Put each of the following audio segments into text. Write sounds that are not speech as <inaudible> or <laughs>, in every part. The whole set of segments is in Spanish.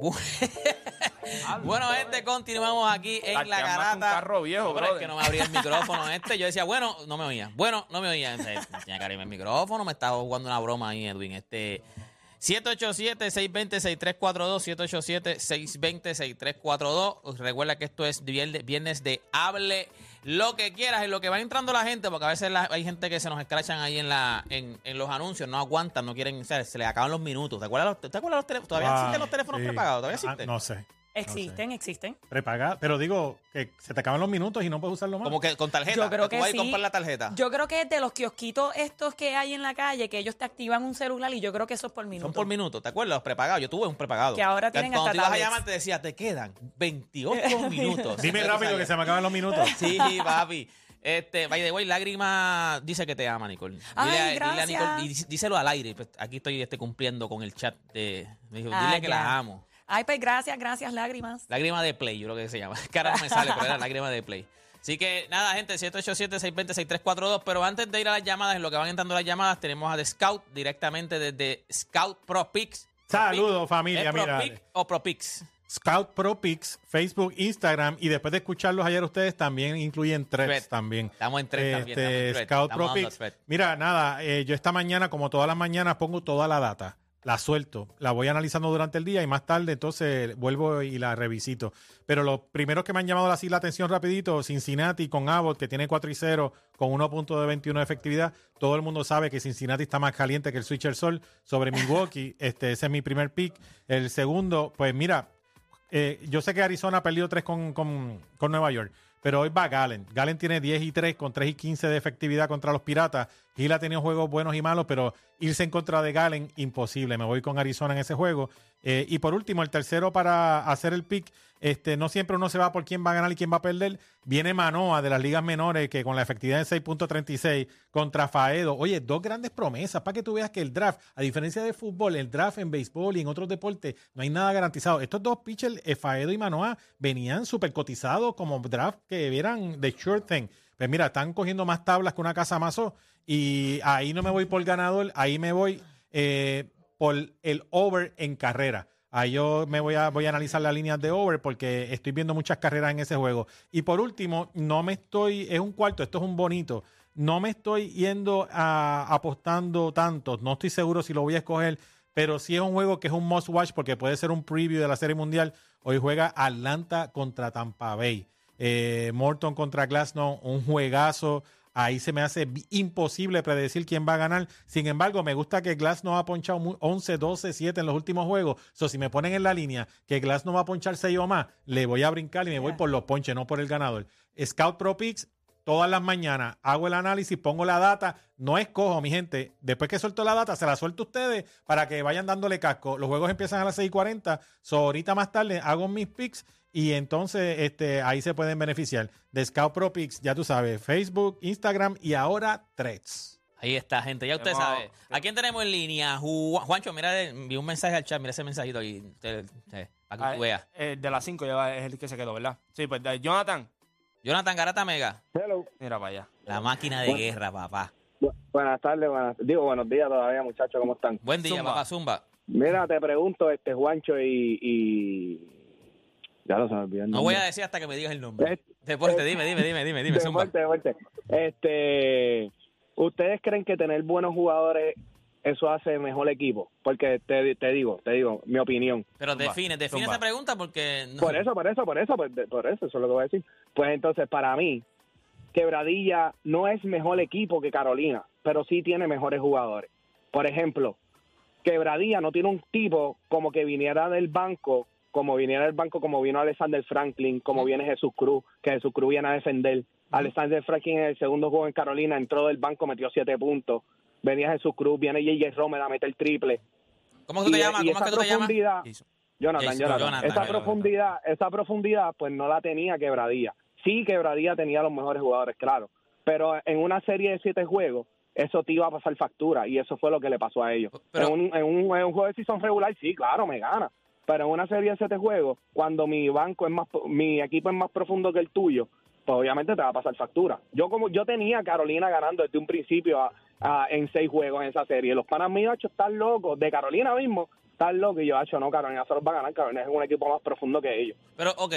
Bu- <laughs> bueno, gente, continuamos aquí en la garata. un carro viejo, No, pero es que no me abría el <laughs> micrófono este. Yo decía, bueno, no me oía. Bueno, no me oía. Entonces, Tenía que abrirme el micrófono. Me estaba jugando una broma ahí, Edwin. Este. 787-620-6342, 787-620-6342. Recuerda que esto es vierne- viernes de hable lo que quieras, en lo que va entrando la gente, porque a veces la- hay gente que se nos escrachan ahí en la en, en los anuncios, no aguantan, no quieren, o sea, se les acaban los minutos. ¿Te acuerdas los, ¿te acuerdas los teléfonos? ¿Todavía Ah, existen los teléfonos sí. prepagados? ¿Todavía Ah, existen? no sé. Existen. Prepagado. Pero digo que se te acaban los minutos y no puedes usarlo más. Como que con tarjeta. Yo creo que sí. comprar la tarjeta. Yo creo que es de los kiosquitos estos que hay en la calle, que ellos te activan un celular y yo creo que eso es por minuto. Son por minuto, ¿te acuerdas? Los prepagados. Yo tuve un prepagado. Que ahora tienen Cuando hasta te ibas a llamar te decía, te quedan 28 <laughs> minutos. Dime rápido que se me acaban los minutos. <laughs> Sí, papi. Este, by the way, Lágrima dice que te ama, Nicole. Dile, Ay, a, dile a gracias. Nicole, y dí- díselo al aire. Pues aquí estoy este, cumpliendo con el chat de. Me dijo, Ah, dile que ya. la amo. Ay, pues gracias, gracias, lágrimas. Lágrima de Play, yo creo que se llama. <laughs> Que ahora no me sale, pero era Lágrima de Play. Así que nada, gente, 787-620-6342. Pero antes de ir a las llamadas, en lo que van entrando las llamadas, tenemos a The Scout directamente desde Scout Pro Pix. Saludos, familia. ¿Es Pro Mira, Pic o Pro Pix? Scout Pro Pix, Facebook, Instagram y después de escucharlos ayer ustedes también incluyen threads Thread. también. Estamos en thread también, estamos en Este, thread. Scout Estamos Pro thread. Mira, nada, eh, yo esta mañana, como todas las mañanas, pongo toda la data. La suelto, la voy analizando durante el día y más tarde entonces vuelvo y la revisito. Pero los primeros que me han llamado así la atención rapidito, Cincinnati con Abbott, que tiene 4 y 0 con 1.21 de efectividad. Todo el mundo sabe que Cincinnati está más caliente que el Switch el Sol sobre Milwaukee. <laughs> este, ese es mi primer pick. El segundo, pues mira, eh, yo sé que Arizona perdió 3 con, con, con Nueva York, pero hoy va Galen. Galen tiene 10 y 3 con 3 y 15 de efectividad contra los Piratas. Gil ha tenido juegos buenos y malos, pero irse en contra de Galen, imposible. Me voy con Arizona en ese juego. Eh, y por último, el tercero para hacer el pick. Este, no siempre uno se va por quién va a ganar y quién va a perder. Viene Manoa de las ligas menores que con la efectividad de 6.36 contra Faedo. Oye, dos grandes promesas para que tú veas que el draft, a diferencia de fútbol, el draft en béisbol y en otros deportes, no hay nada garantizado. Estos dos pitchers, eh, Faedo y Manoa, venían súper cotizados como draft que vieran de sure thing. Pues mira, están cogiendo más tablas que una casa mazo y ahí no me voy por ganador, ahí me voy eh, por el over en carrera. Ahí yo me voy a, voy a analizar las líneas de over porque estoy viendo muchas carreras en ese juego. Y por último, no me estoy, es un cuarto, esto es un bonito. No me estoy yendo a, apostando tanto. No estoy seguro si lo voy a escoger, pero sí es un juego que es un must watch porque puede ser un preview de la Serie Mundial. Hoy juega Atlanta contra Tampa Bay. Eh, Morton contra Glasnow, un juegazo. Ahí se me hace imposible predecir quién va a ganar. Sin embargo, me gusta que Glass no ha ponchado mu- 11, 12, 7 en los últimos juegos. So, si me ponen en la línea que Glass no va a ponchar 6 o más, le voy a brincar y me voy por los ponches, no por el ganador. Scout Pro Picks, todas las mañanas hago el análisis, pongo la data, no escojo, mi gente. Después que suelto la data, se la suelto a ustedes para que vayan dándole casco. Los juegos empiezan a las 6 y 40. So, ahorita más tarde hago mis picks y entonces este, ahí se pueden beneficiar de Scout Pro Picks, ya tú sabes, Facebook, Instagram y ahora Threads. Ahí está, gente. Ya usted sabe. ¿A quién tenemos en línea? Ju- Juancho, mira, envió un mensaje al chat. Mira ese mensajito ahí. Para que Ah, tú veas. eh, de las 5 ya es el que se quedó, ¿verdad? Sí, pues de Jonathan. Jonathan Garata Mega. Hello. Mira para allá. La máquina de guerra, papá. Bu- buenas tardes, buenas, digo buenos días todavía, muchachos, ¿cómo están? Buen día, Zumba. papá Zumba. Mira, te pregunto, este Juancho y, y... ya lo sabes bien. No voy a decir hasta que me digas el nombre. Es- Deporte, dime, dime, dime, dime, dime, Zumba. Deporte, deporte. Este, ¿ustedes creen que tener buenos jugadores eso hace mejor equipo? Porque te, te digo, te digo, mi opinión. Pero define, define zumba. esa pregunta porque... no- Por eso, por eso, por eso, por, por eso, eso es lo que voy a decir. Pues entonces, para mí, Quebradilla no es mejor equipo que Carolina, pero sí tiene mejores jugadores. Por ejemplo, Quebradilla no tiene un tipo como que viniera del banco, como viniera del banco, como vino Alexander Franklin, como viene Jesús Cruz, que Jesús Cruz viene a defender. Alexander Franklin en el segundo juego en Carolina entró del banco, metió siete puntos. Venía Jesús Cruz, viene J.J. Romer a meter triple. ¿Cómo tú te Y- llamas? y ¿Cómo es esa que tú te llamas? Jonathan, Jonathan. Jonathan, esa Jonathan. profundidad, esa profundidad, pues no la tenía Quebradilla. Sí, Quebradilla tenía los mejores jugadores, claro, pero en una serie de siete juegos, eso te iba a pasar factura y eso fue lo que le pasó a ellos. Pero- en, un, en, un, en un juego de season regular, sí, claro, me gana. Pero en una serie de siete juegos, cuando mi banco es más, mi equipo es más profundo que el tuyo, pues obviamente te va a pasar factura. Yo como yo tenía a Carolina ganando desde un principio a- a- en seis juegos en esa serie. Los panas míos están locos. De Carolina mismo, estás loco. Y yo, hacho, no, Carolina se los va a ganar. Carolina es un equipo más profundo que ellos. Pero, ok,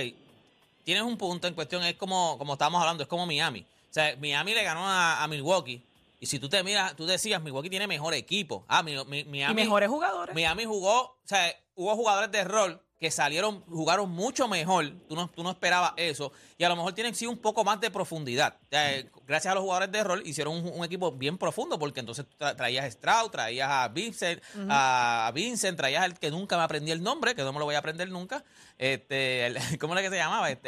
tienes un punto en cuestión, es como, como estábamos hablando, es como Miami. O sea, Miami le ganó a, a Milwaukee. Y si tú te miras, tú decías, Milwaukee tiene mejor equipo. Ah, mi, mi- Miami. y mejores jugadores. Miami jugó, o sea, hubo jugadores de rol que salieron, jugaron mucho mejor. Tú no, tú no esperabas eso. Y a lo mejor tienen sí un poco más de profundidad. Eh, gracias a los jugadores de rol hicieron un, un equipo bien profundo porque entonces tra- traías a Stroud, traías a Vincent, a Vincent, traías al que nunca me aprendí el nombre, que no me lo voy a aprender nunca. Este, el- <laughs> ¿Cómo era que se llamaba? Este,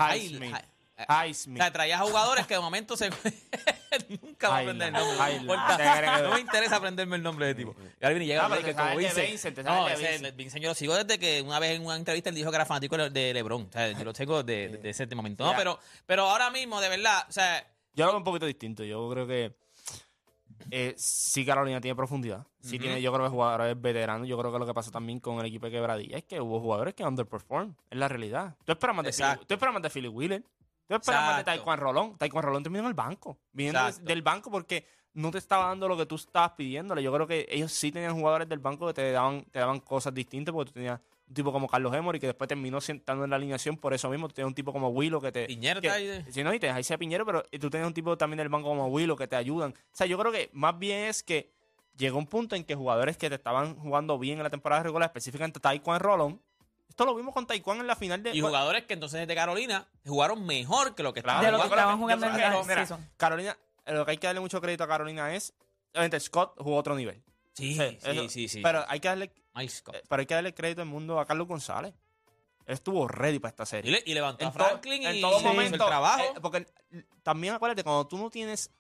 Highsmith. o sea, traías a jugadores que de momento se. <laughs> nunca va a aprender el nombre. No me interesa aprenderme el nombre de tipo. Y ahora viene y llega pero Blake, te sabes como Vincent. Vincent, No, ese, Vincent. yo lo sigo desde que una vez en una entrevista él dijo que era fanático de- LeBron. O sea, yo lo tengo de, de ese momento. No, pero, pero ahora mismo, de verdad, o sea, Yo lo veo un poquito distinto. Yo creo que eh, sí Carolina tiene profundidad. Sí tiene, yo creo que jugadores veteranos. Yo creo que lo que pasa también con el equipo de Quebradilla es que hubo jugadores que underperform. Es la realidad. Tú esperas más de, Philly, tú esperas más de Philly Wheeler. Tú esperas más de. Taekwondo Rolón. Taekwondo Rolón terminó en el banco. Viniendo Exacto. del banco porque no te estaba dando lo que tú estabas pidiéndole. Yo creo que ellos sí tenían jugadores del banco que te daban, te daban cosas distintas porque tú tenías un tipo como Carlos Emory que después terminó sentando en la alineación por eso mismo. Tú tenías un tipo como Willow que te... Piñero que- ahí Sí, no, y te dejáis a Piñero, pero tú tienes un tipo también del banco como Willow que te ayudan. O sea, yo creo que más bien es que llegó un punto en que jugadores que te estaban jugando bien en la temporada regular, específicamente Taekwondo Rolón, esto lo vimos con Taekwondo en la final de... y jugadores que entonces de Carolina jugaron mejor que lo que estaban de lo que yo creo estaban que- jugando en la mira. Carolina, lo que hay que darle mucho crédito a Carolina es, obviamente Scott jugó a otro nivel. Sí, Sí, sí, eso- sí, sí. Pero hay que darle, Scott. eh, pero hay que darle crédito al mundo a Carlos González. Él estuvo ready para esta y, serie. le- y levantó a en, to- Franklin en y todo hizo momento. el trabajo. eh, porque también acuérdate, cuando tú no tienes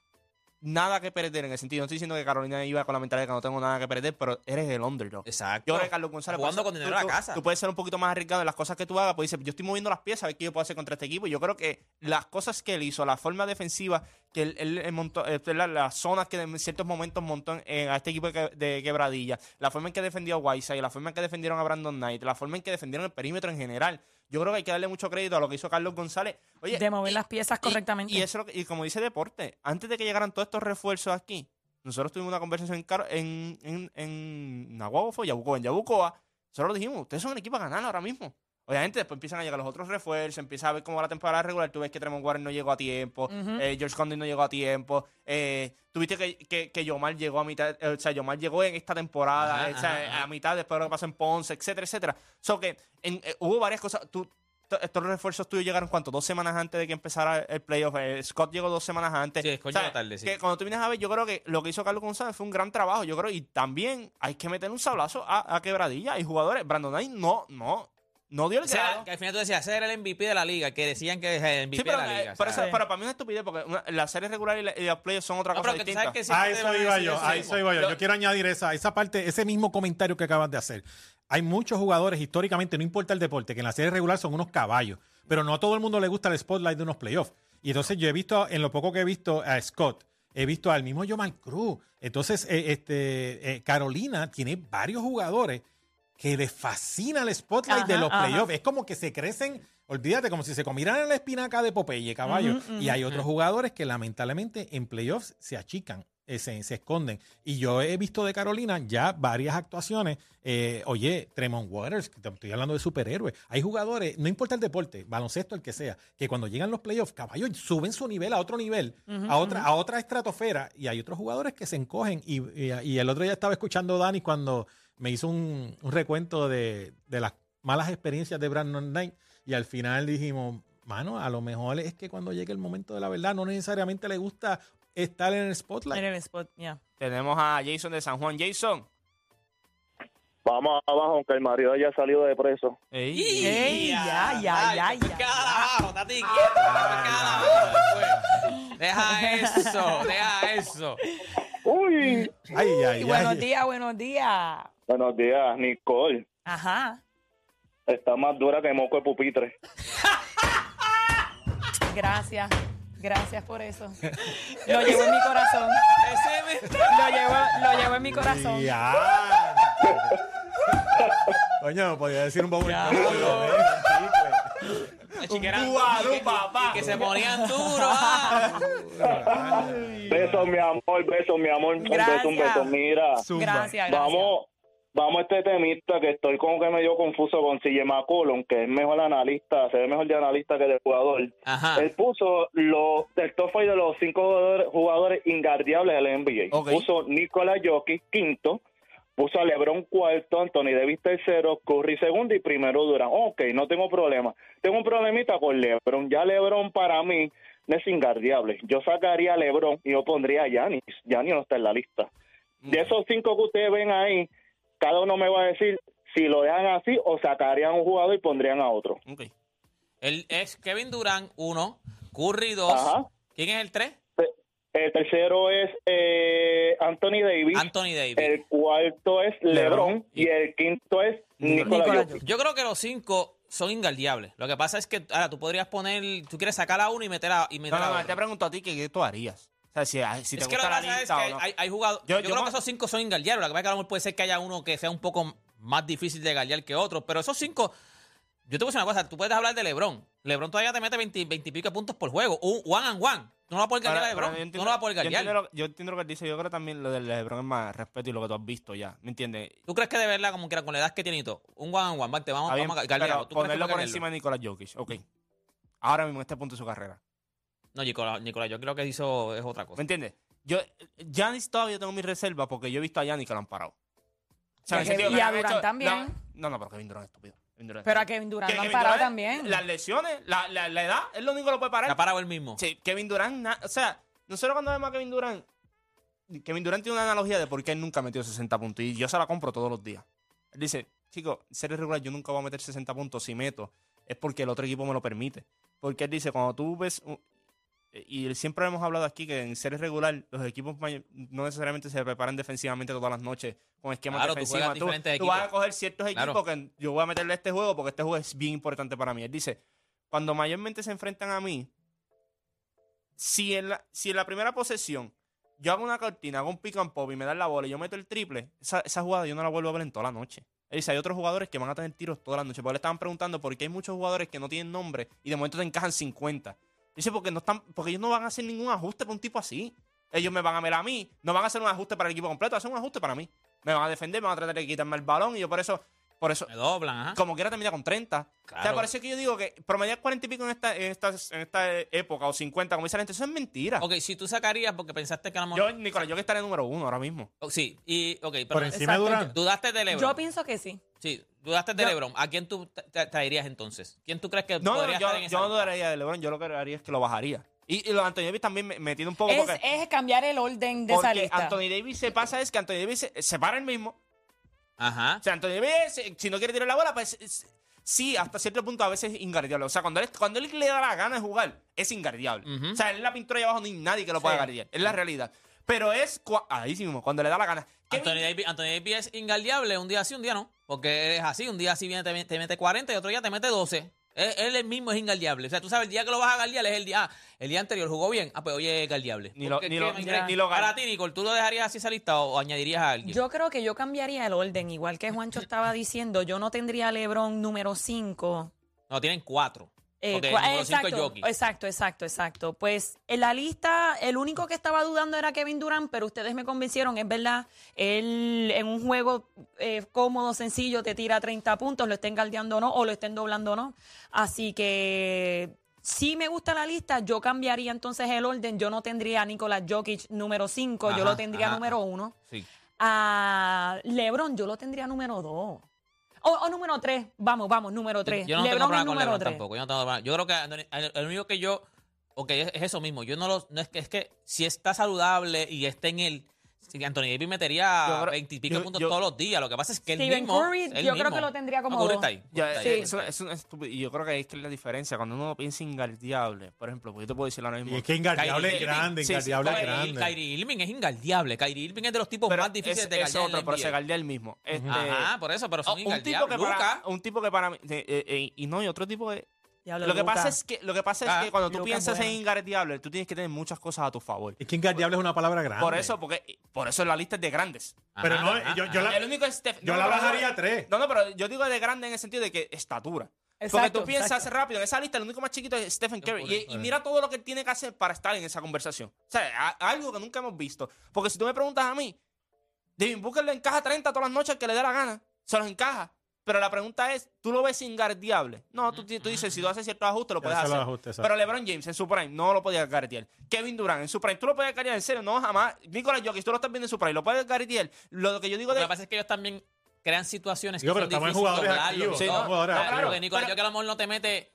nada que perder en el sentido, no estoy diciendo que Carolina iba con la mentalidad de que no tengo nada que perder, pero eres el underdog. Exacto. Yo creo que Carlos González Jugando con dinero a la casa. Tú puedes ser un poquito más arriesgado en las cosas que tú hagas, pues dices, yo estoy moviendo las piezas, a ver qué yo puedo hacer contra este equipo. Y yo creo que las cosas que él hizo, la forma defensiva que él, él- él montó, eh, la- las zonas que en ciertos momentos montó en- en- a este equipo de, de quebradilla, la forma en que defendió a Whiteside, la forma en que defendieron a Brandon Knight, la forma en que defendieron el perímetro en general. Yo creo que hay que darle mucho crédito a lo que hizo Carlos González. Oye, de mover y- las piezas y- correctamente. Y, eso, es lo que- y como dice Deporte, antes de que llegaran todos estos refuerzos aquí, nosotros tuvimos una conversación en, en, en, en Nahuatl, Yabucoa, en Yabucoa. Nosotros lo dijimos, ustedes son un equipo a ganar ahora mismo. Obviamente después empiezan a llegar los otros refuerzos, empieza a ver cómo va la temporada regular, tú ves que Tremont Warren no llegó a tiempo, eh, George Condon no llegó a tiempo, eh, tuviste que, que, que Yomar llegó a mitad, eh, o sea, Yomar llegó en esta temporada, Ajá, eh, o sea, ajá, a mitad después de lo que pasó en Ponce, etcétera, etcétera. So que en- eh, hubo varias cosas, tú, estos refuerzos tuyos llegaron cuánto, dos semanas antes de que empezara el playoff, Eh, Scott llegó dos semanas antes. Sí, Scott O sea, llegó tarde, sí. Que cuando tú vienes a ver, yo creo que lo que hizo Carlos González fue un gran trabajo, yo creo, y también hay que meter un sablazo a, a quebradilla. Hay jugadores, Brandon Knight no, no, no dio el O sea, grado. que al final tú decías, ese era el MVP de la liga, que decían que es el MVP Sí, pero, de la eh, liga. pero o sea. eso- pero para mí es una estupidez porque una- la serie regular y, la- y los playoffs son otra No, cosa distinta. que eso iba yo, a eso iba yo. Yo- Yo quiero añadir esa, esa parte, ese mismo comentario que acabas de hacer. Hay muchos jugadores históricamente, no importa el deporte, que en la serie regular son unos caballos, pero no a todo el mundo le gusta el spotlight de unos playoffs. Y entonces yo he visto, en lo poco que he visto a Scott, he visto al mismo Jamal Cruz. Entonces, eh, este, eh, Carolina tiene varios jugadores que les fascina el spotlight Ajá, de los playoffs. Es como que se crecen, olvídate, como si se comieran la espinaca de Popeye, caballo. Ujú, ujú. Y hay otros jugadores que lamentablemente en playoffs se achican, eh, se, se esconden. Y yo he visto de Carolina ya varias actuaciones. eh, oye, Tremont Waters, que te estoy hablando de superhéroes. Hay jugadores, no importa el deporte, baloncesto, el que sea, que cuando llegan los playoffs, caballo, suben su nivel a otro nivel, Ujú, a otra, a otra estratosfera. Y hay otros jugadores que se encogen. Y, y- y el otro día estaba escuchando a Dani cuando me hizo un, un recuento de, de las malas experiencias de Brandon Knight. Y al final dijimos, mano, a lo mejor es que cuando llegue el momento de la verdad, no necesariamente le gusta estar en el spotlight. En el spot, ya. Tenemos a Jason de San Juan. Jason. Vamos abajo, aunque el marido haya salido de preso. Ey. Ey, ya, ya, ya, Ay, ya, cada abajo, estate quieto, cada abajo después. Deja eso, deja eso. Uy. Ay, ay, ay. buenos días, buenos días. Buenos días, Nicole. Ajá. Está más dura que moco de pupitre. <laughs> Gracias. Gracias por eso. Lo llevo en mi corazón. Lo llevo, lo llevo en mi corazón. Ya. Coño, podía decir un poco Ya, por lo no. menos, chicle. Ay, chiquera, Bubalú, y que- papá. que se ponían duros. ah. Besos, mi amor, besos, mi amor. Un beso, un Gracias. beso. Mira. Gracias, gracias. vamos, vamos a este temista que estoy como que medio confuso con CJ McCollum, que es mejor analista, se ve mejor de analista que de jugador. Ajá. Él puso los del top five de los cinco jugadores, jugadores ingardeables del NBA. Puso Nikola Jokic quinto, puso a LeBron cuarto, Anthony Davis tercero, Curry segundo y primero Durant. Ok, no tengo problema. Tengo un problemita con LeBron. Ya LeBron para mí no es ingardeable. Yo sacaría a LeBron y yo pondría a Giannis. Giannis no está en la lista. De esos cinco que ustedes ven ahí, cada uno me va a decir si lo dejan así o sacarían a un jugador y pondrían a otro. Ok. El es Kevin Durant, uno. Curry, dos. Ajá. ¿Quién es el tres? El tercero es eh, Anthony Davis. Anthony Davis. El cuarto es LeBron y el quinto es Jokic. Yo creo que los cinco son ingaldeables. Lo que pasa es que ahora tú podrías poner, tú quieres sacar a uno y meter a, y meter No, a no, otro. te pregunto a ti que qué tú harías. Sea, si, si te Es que lo gusta que la pasa es lista que no. hay, hay jugadores. Yo- Yo, yo creo que esos cinco son ingaldeables. Lo que pasa es que a lo mejor puede ser que haya uno que sea un poco más difícil de galdear que otro. Pero esos cinco. Yo te voy a decir una cosa. Tú puedes hablar de LeBron. LeBron todavía te mete 20, 20 y pico de puntos por juego. Un one and one. Tú no vas a poder galdear a LeBron. yo Tú no vas a poder yo entiendo, galdear. lo, yo entiendo lo que él dice. Yo creo también lo del LeBron es más respeto y lo que tú has visto ya. ¿Me entiendes? ¿Tú crees que de verdad, como quiera, con la edad que tiene y todo, un one and one, varte, vamos, vamos a pero galdearlo. ¿Tú crees que ponerlo por encima de Nicolás Jokic. Ok. Ahora mismo en este punto de su carrera. No, Nicolás, Nicolás, yo creo que hizo es otra ¿Me cosa. entiendes? Yo, Giannis todavía tengo mi reserva porque yo he visto a Giannis que lo han parado. O sea, en el Y a- sentido que y a Durant hecho- también. No, no, no, pero Kevin Durant es estúpido. Kevin Durant es Pero a. Kevin Durant lo han Kevin parado Durant, también. Las lesiones, la, la, la edad, es lo único que lo puede parar. La ha parado él mismo. Sí, Kevin Durant, na- o sea, nosotros cuando vemos a Kevin Durant, Kevin Durant tiene una analogía de por qué él nunca metió 60 puntos y yo se la compro todos los días. Él dice, chicos, en serie regular yo nunca voy a meter 60 puntos si meto, es porque el otro equipo me lo permite. Porque él dice, cuando tú ves, y siempre hemos hablado aquí que en serie regular los equipos no necesariamente se preparan defensivamente todas las noches con esquemas Claro, tú defensivos. Tú, diferentes tú vas a coger ciertos Claro. equipos que yo voy a meterle a este juego porque este juego es bien importante para mí. Él dice, cuando mayormente se enfrentan a mí, si en la, si en la primera posesión yo hago una cortina, hago un pick and pop y me dan la bola y yo meto el triple, esa, esa jugada yo no la vuelvo a ver en toda la noche. Él dice, hay otros jugadores que van a tener tiros toda la noche. Porque le estaban preguntando por qué hay muchos jugadores que no tienen nombre y de momento te encajan 50. Dice, porque no están, porque ellos no van a hacer ningún ajuste para un tipo así. Ellos me van a ver a mí, no van a hacer un ajuste para el equipo completo, hacen un ajuste para mí. Me van a defender, me van a tratar de quitarme el balón y yo por eso, por eso, Me doblan, ajá. como quiera termina con 30. O sea, Claro. por eso es que yo digo que promediar 40 y pico en esta, en esta, en esta época o 50, como dice la gente, eso es mentira. Ok, si tú sacarías porque pensaste que a lo Yo, mejor. Nicolás, yo que estaré número uno ahora mismo. Oh, sí, y. Ok, pero. Por encima de Exacto. Durant. Dudaste de LeBron. Yo pienso que sí. Sí, dudaste de Yo- LeBron. ¿A quién tú tra- tra- traerías entonces? ¿Quién tú crees que No, no, podría yo, estar en yo esa no dudaría de LeBron, yo lo que haría es que lo bajaría. Y, y lo de Anthony Davis también me, me tiene un poco Es, porque, es cambiar el orden de esa porque lista. Anthony Davis se pasa es que Anthony Davis se, se para el mismo. Ajá. O sea, Anthony Davis, eh, si no quiere tirar la bola, pues es- sí, hasta cierto punto a veces es ingardeable. O sea, cuando él, cuando él le da la gana de jugar, es ingardeable. O sea, él en la pintura ahí abajo ni nadie que lo pueda Sí. guardiar. Es la realidad. Pero es ahí sí mismo, cuando le da la gana. Anthony Davis, Anthony Davis es ingaldeable un día sí, un día no. Porque es así, un día sí viene, te, te mete 40 y otro día te mete 12. Él, él el mismo es ingaldeable. O sea, tú sabes, el día que lo vas a galdear es el día. Ah, el día anterior jugó bien. Ah, pues hoy es galdeable. Ni lo- ni lo- ni- lo Para ti, Nicole, ¿tú lo dejarías así esa lista o, o añadirías a alguien? Yo creo que yo cambiaría el orden, igual que Juancho estaba diciendo. Yo no tendría a LeBron número 5. No, tienen cuatro. Eh, el exacto, exacto, exacto, exacto. Pues en la lista, el único que estaba dudando era Kevin Durant, pero ustedes me convencieron, es verdad, él en un juego eh, cómodo, sencillo, te tira 30 puntos, lo estén galdeando o no, o lo estén doblando o no. Así que sí me gusta la lista, yo cambiaría entonces el orden, yo no tendría a Nicolás Jokic número 5, yo lo tendría ajá, número 1. Sí. A LeBron yo lo tendría número 2. O, o número 3, vamos, vamos, número 3. Yo no tengo LeBron problema es con LeBron 3. tampoco. Yo no tengo problema. Yo creo que el único que yo. Ok, es, es eso mismo. Yo no lo. No es que es que si está saludable y está en el. Si Anthony Davis metería creo- 20 y pico yo- puntos yo- todos los días. Lo que pasa es que él Steven mismo. Curry, él yo creo que lo tendría como No, Curry dos. está ahí. Ya, Está ahí. eso, eso es estúpido. Y yo creo que ahí es que es la diferencia. Cuando uno piensa ingardeable, por ejemplo, pues yo te puedo decir ahora mismo. Y es que ingardeable es grande, Sí, sí, ingardeable es grande. Kyrie Irving es ingaldeable. Kyrie Irving es de los tipos pero más difíciles es, de la otro, pero se NBA. galdea el mismo. Este, Ajá, por eso, pero oh, son un, tipo que para, un tipo que para mí. eh, eh, eh, y no, y otro tipo que. Diablo, Lo que pasa es que, lo que, pasa es Ah, que cuando tú piensas en bueno. ingardeable, tú tienes que tener muchas cosas a tu favor. Es que ingardeable es una palabra grande. Por eso, porque por eso la lista es de grandes. Pero no, ajá, yo- yo ajá. la- El único es Steph- Yo no, la bajaría no. a tres. No, no, pero yo digo de grande en el sentido de que estatura. Porque tú piensas exacto. rápido, en esa lista el único más chiquito es Stephen Curry. por Y, mira todo lo que él tiene que hacer para estar en esa conversación. O sea, a- algo que nunca hemos visto. Porque si tú me preguntas a mí, Devin Booker le encaja 30 todas las noches que le dé la gana. Se los encaja. Pero la pregunta es, ¿tú lo ves ingardiable? No, tú, tú dices, si tú haces ciertos ajustes, lo puedes hacer. Pero LeBron James en su prime no lo podía garetear. Kevin Durant en su prime, ¿tú lo podías garetear en serio? No, jamás. Nicolás Jokic, tú lo estás viendo en su prime, ¿lo puedes garetear? Lo que yo digo Lo de... que pasa es que ellos también crean situaciones que pero son estamos en difíciles jugadores activos, Sí, No, ¿no? jugadores claro, activos. porque Nicolás Pero- Jokic a lo mejor no te mete...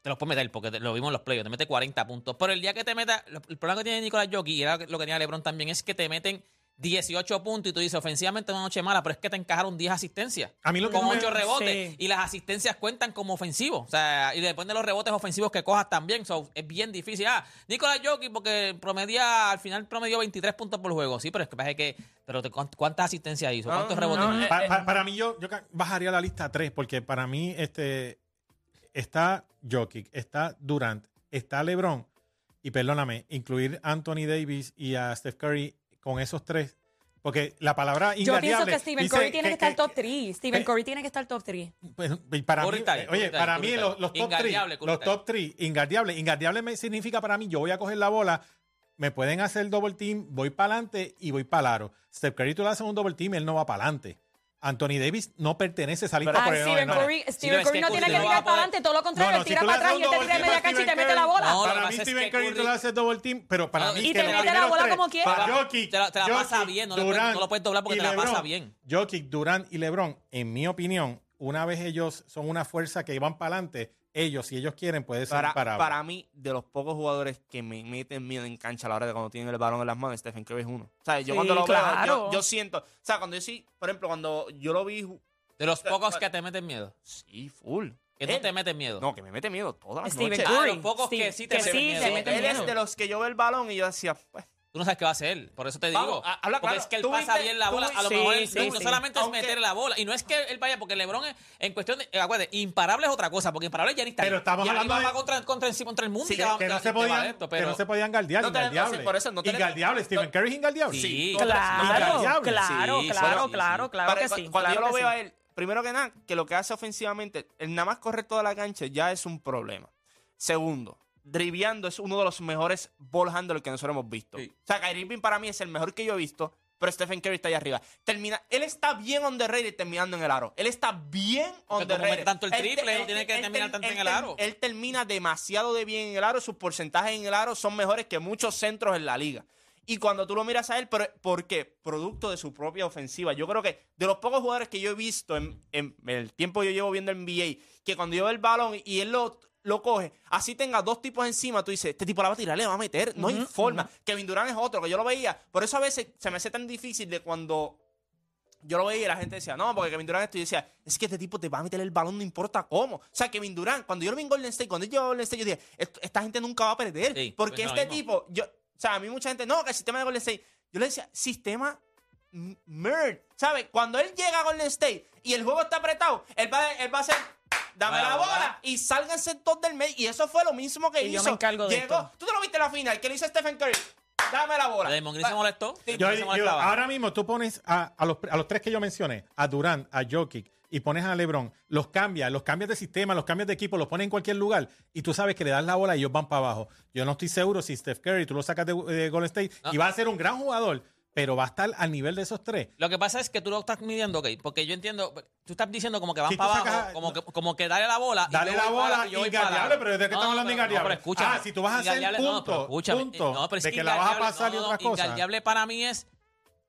Te los puede meter porque te- lo vimos en los playoffs, te mete 40 puntos. Pero el día que te meta... lo- El problema que tiene Nicolás Jokic, y era lo que tenía LeBron también, es que te meten 18 puntos y tú dices, ofensivamente una noche mala, pero es que te encajaron 10 asistencias. A mí lo que con no me- 8 rebotes. Sí. Y las asistencias cuentan como ofensivos. O sea, y depende de los rebotes ofensivos que cojas también. So, es bien difícil. Ah, Nicolás Jokic, porque promedia, al final promedió 23 puntos por juego. Sí, pero es que pasa que. Pero te- ¿cuántas ¿cuántas asistencias hizo? No, ¿Cuántos no, rebotes? no, hizo? eh, Pa- pa- para mí, yo, bajaría la lista a tres, porque para mí este, está Jokic, está Durant, está LeBron, y perdóname, incluir a Anthony Davis y a Steph Curry con esos tres, porque la palabra Yo pienso que Stephen Curry tiene que, estar top 3. Stephen que- Curry tiene que estar top 3. Pues, para mí, ahí, eh, oye, ahí, para mí está los, los top Ingardeable, 3, Curry los top 3, ingardeable, ingardeable me significa para mí, yo voy a coger la bola, me pueden hacer double team, voy para adelante y voy para aro. Steph Curry tú le haces un double team, él no va para adelante. Anthony Davis no pertenece a esa lista Ah, porque no, Stephen no, Curry, Stephen Curry no Curry tiene que tirar para adelante, todo lo contrario, no, tira para atrás y él te tira media cancha y te mete la bola. Para mí Stephen Curry tú le haces double team, pero para mí y te mete la bola como quiera. para Pero Jokic, te la- pasa bien, no lo puedes doblar porque y te la pasa LeBron. bien. Jokic, Durant y LeBron, en mi opinión, una vez ellos son una fuerza que van para adelante, ellos, si ellos quieren, puede ser Para, para mí, de los pocos jugadores que me meten miedo en cancha a la hora de cuando tienen el balón en las manos, Stephen Curry es uno. O sea, yo Sí, cuando lo claro. veo, yo, yo siento. O sea, cuando yo sí, por ejemplo, cuando yo lo vi. De los pocos que te meten miedo. Sí, full. Que no Él- te meten miedo. No, que me mete miedo todas las Stephen noches. Ah, Curry. los pocos que sí te que meten sí, miedo. te meten él miedo. es de los que yo veo el balón y yo decía, pues, Tú no sabes qué va a hacer. Por eso te digo. Vamos, ha- habla porque claro. es que él Tú pasa viste- bien la bola. A lo mejor Sí, él- sí, no sí. solamente es meter la bola. Y no es que él vaya, porque LeBron es, en cuestión de. acuérdate, imparable es otra cosa. Porque imparable ya ni está. Pero estamos Y hablando de- va contra, contra, contra el mundo. Sí, y te va- que no se podían, de esto, que pero- no se podían guardiar, No sí, por eso no Stephen Curry es ingardeable. Sí. Claro, claro, claro, claro, claro Para- que sí. Cuando yo lo que veo a él, primero que nada, que lo que hace ofensivamente, el nada más correr toda la cancha ya es un problema. Segundo, driviando es uno de los mejores ball handlers que nosotros hemos visto. Sí. O sea, Kyrie Irving para mí es el mejor que yo he visto, pero Stephen Curry está ahí arriba. Termina, él está bien underrated terminando en el aro. Él está bien como underrated. mete tanto el Él- triple, él- no tiene que él- terminar tanto en el aro. Él termina demasiado de bien en el aro. Sus porcentajes en el aro son mejores que muchos centros en la liga. Y cuando tú lo miras a él, pero ¿por qué? Producto de su propia ofensiva. Yo creo que de los pocos jugadores que yo he visto en, en el tiempo que yo llevo viendo NBA, que cuando veo el balón y él lo, lo coge, así tenga dos tipos encima, tú dices, este tipo la va a tirar, le va a meter. No hay forma. Kevin Durant es otro, que yo lo veía. Por eso a veces se me hace tan difícil de cuando yo lo veía y la gente decía, no, porque Kevin Durant esto. Y decía, es que este tipo te va a meter el balón, no importa cómo. O sea, Kevin Durant, cuando yo lo vi en Golden State, cuando yo a Golden State, yo dije, "Est- esta gente nunca va a perder. Sí, porque pues este tipo, yo, o sea, a mí mucha gente, no, que el sistema de Golden State. Yo le decía, sistema nerd. ¿Sabes? Cuando él llega a Golden State y el juego está apretado, él va, él va a hacer. Dame la la bola bola. y sálganse todos del medio. Y eso fue lo mismo que Y yo hizo. me encargo de Llegó, esto. tú te lo viste en la final, que le hizo Stephen Curry. Dame la bola. Draymond Green se molestó. Sí, Yo- se yo- molestaba. ahora mismo tú pones a, a los, a los tres que yo mencioné, a Durant, a Jokic y pones a LeBron, los cambias, los cambias de sistema, los cambias de equipo, los pones en cualquier lugar y tú sabes que le das la bola y ellos van para abajo. Yo no estoy seguro si Steph Curry tú lo sacas de, de Golden State No. y va a ser un gran jugador, pero va a estar al nivel de esos tres. Lo que pasa es que tú lo estás midiendo, ok, porque yo entiendo, tú estás diciendo como que van Si para abajo, sacas- como, que, como que dale la bola. Dale la bola y yo voy para pero ¿de qué estamos hablando de no, escúchame, Ah, si tú vas a hacer ingardeable- no, punto, pero escúchame, punto, no, pero es de que la vas a pasar y otras cosas. Para mí es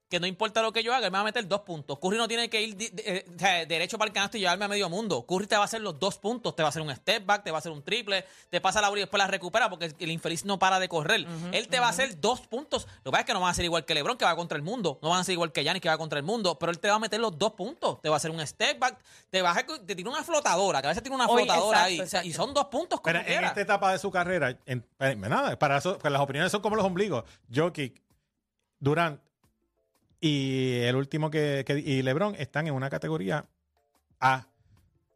que no importa lo que yo haga, él me va a meter dos puntos. Curry no tiene que ir eh, derecho para el canasto y llevarme a medio mundo. Curry te va a hacer los dos puntos, te va a hacer un step back, te va a hacer un triple, te pasa la bola y después la recupera porque el infeliz no para de correr. él te va a hacer dos puntos. Lo que pasa es que no van a ser igual que LeBron, que va contra el mundo. No van a ser igual que Giannis, que va contra el mundo. Pero él te va a meter los dos puntos. Te va a hacer un step back, te va a hacer- te tira una flotadora, que a veces tiene una flotadora exacto, ahí. O sea, y son dos puntos como Pero en quiera. esta etapa de su carrera, en- nada, para eso, pues las opiniones son como los ombligos. Jokic, Durant y el último que, que- y LeBron están en una categoría A.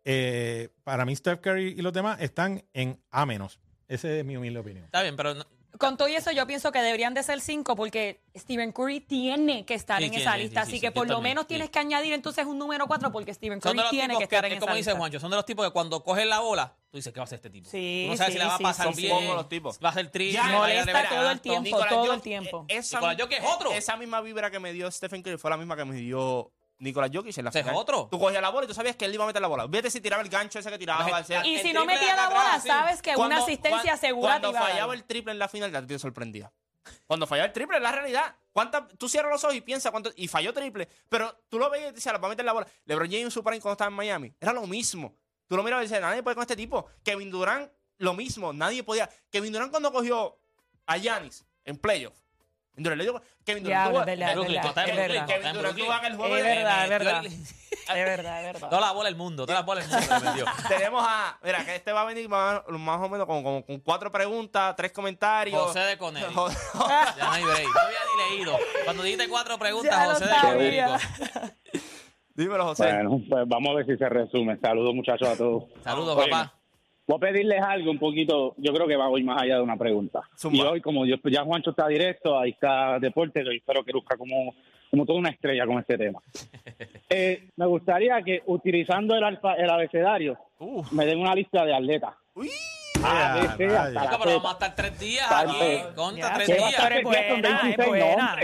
Eh, para mí, Steph Curry y los demás están en A menos. Esa es mi humilde opinión. Está bien, pero Con todo y eso, yo pienso que deberían de ser cinco porque Stephen Curry tiene que estar Sí, en tiene, esa lista. sí, así sí, que por lo también, menos sí. tienes que añadir entonces un número cuatro porque Stephen Curry tiene que estar en es esa como dice lista. Juancho, son de los tipos que cuando cogen la bola, tú dices, ¿qué va a hacer este tipo? Sí, Tú no sabes sí, si la va a pasar sí, bien. los tipos. Va a ser triste. Molesta todo el tiempo. Nicolás todo el tiempo. Esa, Nicolás Jokic es otro. Esa misma vibra que me dio Stephen Curry fue la misma que me dio Nicolás Jokic en la Ese es final. otro. Tú cogías la bola y tú sabías que él iba a meter la bola. Vete si tiraba el gancho ese que tiraba. Pero, o sea, Y si no metía la atrás, bola, sabes que una asistencia segura te Cuando fallaba el triple en la final, ya te sorprendía. Cuando fallaba el triple, es la realidad. ¿Cuántas- tú cierras los ojos y piensas cuánto. Y falló triple. Pero tú lo veías y decías, la va a meter la bola. LeBron James en su prime cuando estaba en Miami. Era lo mismo. Tú lo mirabas y decías, nadie puede con este tipo. Kevin Durant, lo mismo. Nadie podía. Kevin Durant cuando cogió a Giannis en playoff. Kevin Durant le dio. Kevin Durant tuvo- Kevin Durant juego Es de- verdad, es verdad. <laughs> Es verdad, es verdad. Toda la bola del mundo, todas las bolas del mundo metió. <laughs> Tenemos a. Mira, que este va a venir más, más o menos con, con- con cuatro preguntas, tres comentarios. José de. Joder. <laughs> Ya no hay break. No había ni leído. Cuando dijiste cuatro preguntas, Ya José de. Conérico. Dímelo, José. Bueno, pues vamos a ver si se resume. Saludos, muchachos, a todos. Saludos, papá. Voy a pedirles algo un poquito, yo creo que va hoy más allá de una pregunta. Zumba. Y hoy, como yo, ya Juancho está directo, ahí está Deporte, yo espero que luzca como, como toda una estrella con este tema. <laughs> Eh, me gustaría que, utilizando el, alfa, el abecedario, Uf. me den una lista de atletas. Uy. A, B, C, hasta la pero vamos a estar tres días aquí. Ya, tres sí, ¿Qué va a días. estar es buena, es 26 buena.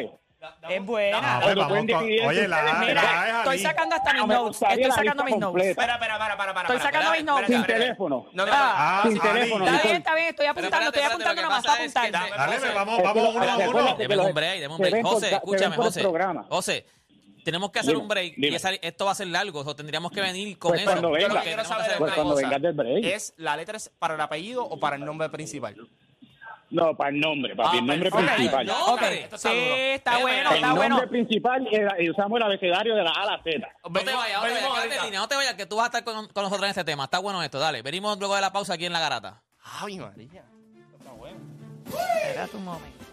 Es buena. Ah, con- oye, la, la es Estoy sacando hasta mis Ah, me notes. Estoy sacando mis notes. Espera, espera, para, para, para. Estoy sacando mis notes. Sin teléfono. No, no, Ah, sin teléfono. Está bien, está bien. Estoy apuntando, estoy apuntando nomás para apuntar. Dale, vamos, vamos uno a uno. Deme un break, deme un break. José, escúchame, José. José, tenemos que hacer Dime, un break y esa- esto va a ser largo. O tendríamos que venir con Pues eso. cuando Yo venga. lo que Quiero tenemos que saber hacer Pues una cuando cosa. vengas del break. Es la letra es para el apellido o para el nombre principal. No, para el nombre, papi, Ah, el nombre principal. no. Ok, Esto está sí, duro. está bueno, el está el bueno. nombre principal era- y usamos el abecedario de la A a la Z. No te vayas, no te vayas, quédate ahorita. en línea, no te vayas, que tú vas a estar con, con nosotros en este tema. Está bueno esto, dale. Venimos luego de la pausa aquí en La Garata. Ay, María. Está bueno. Espérate un momento.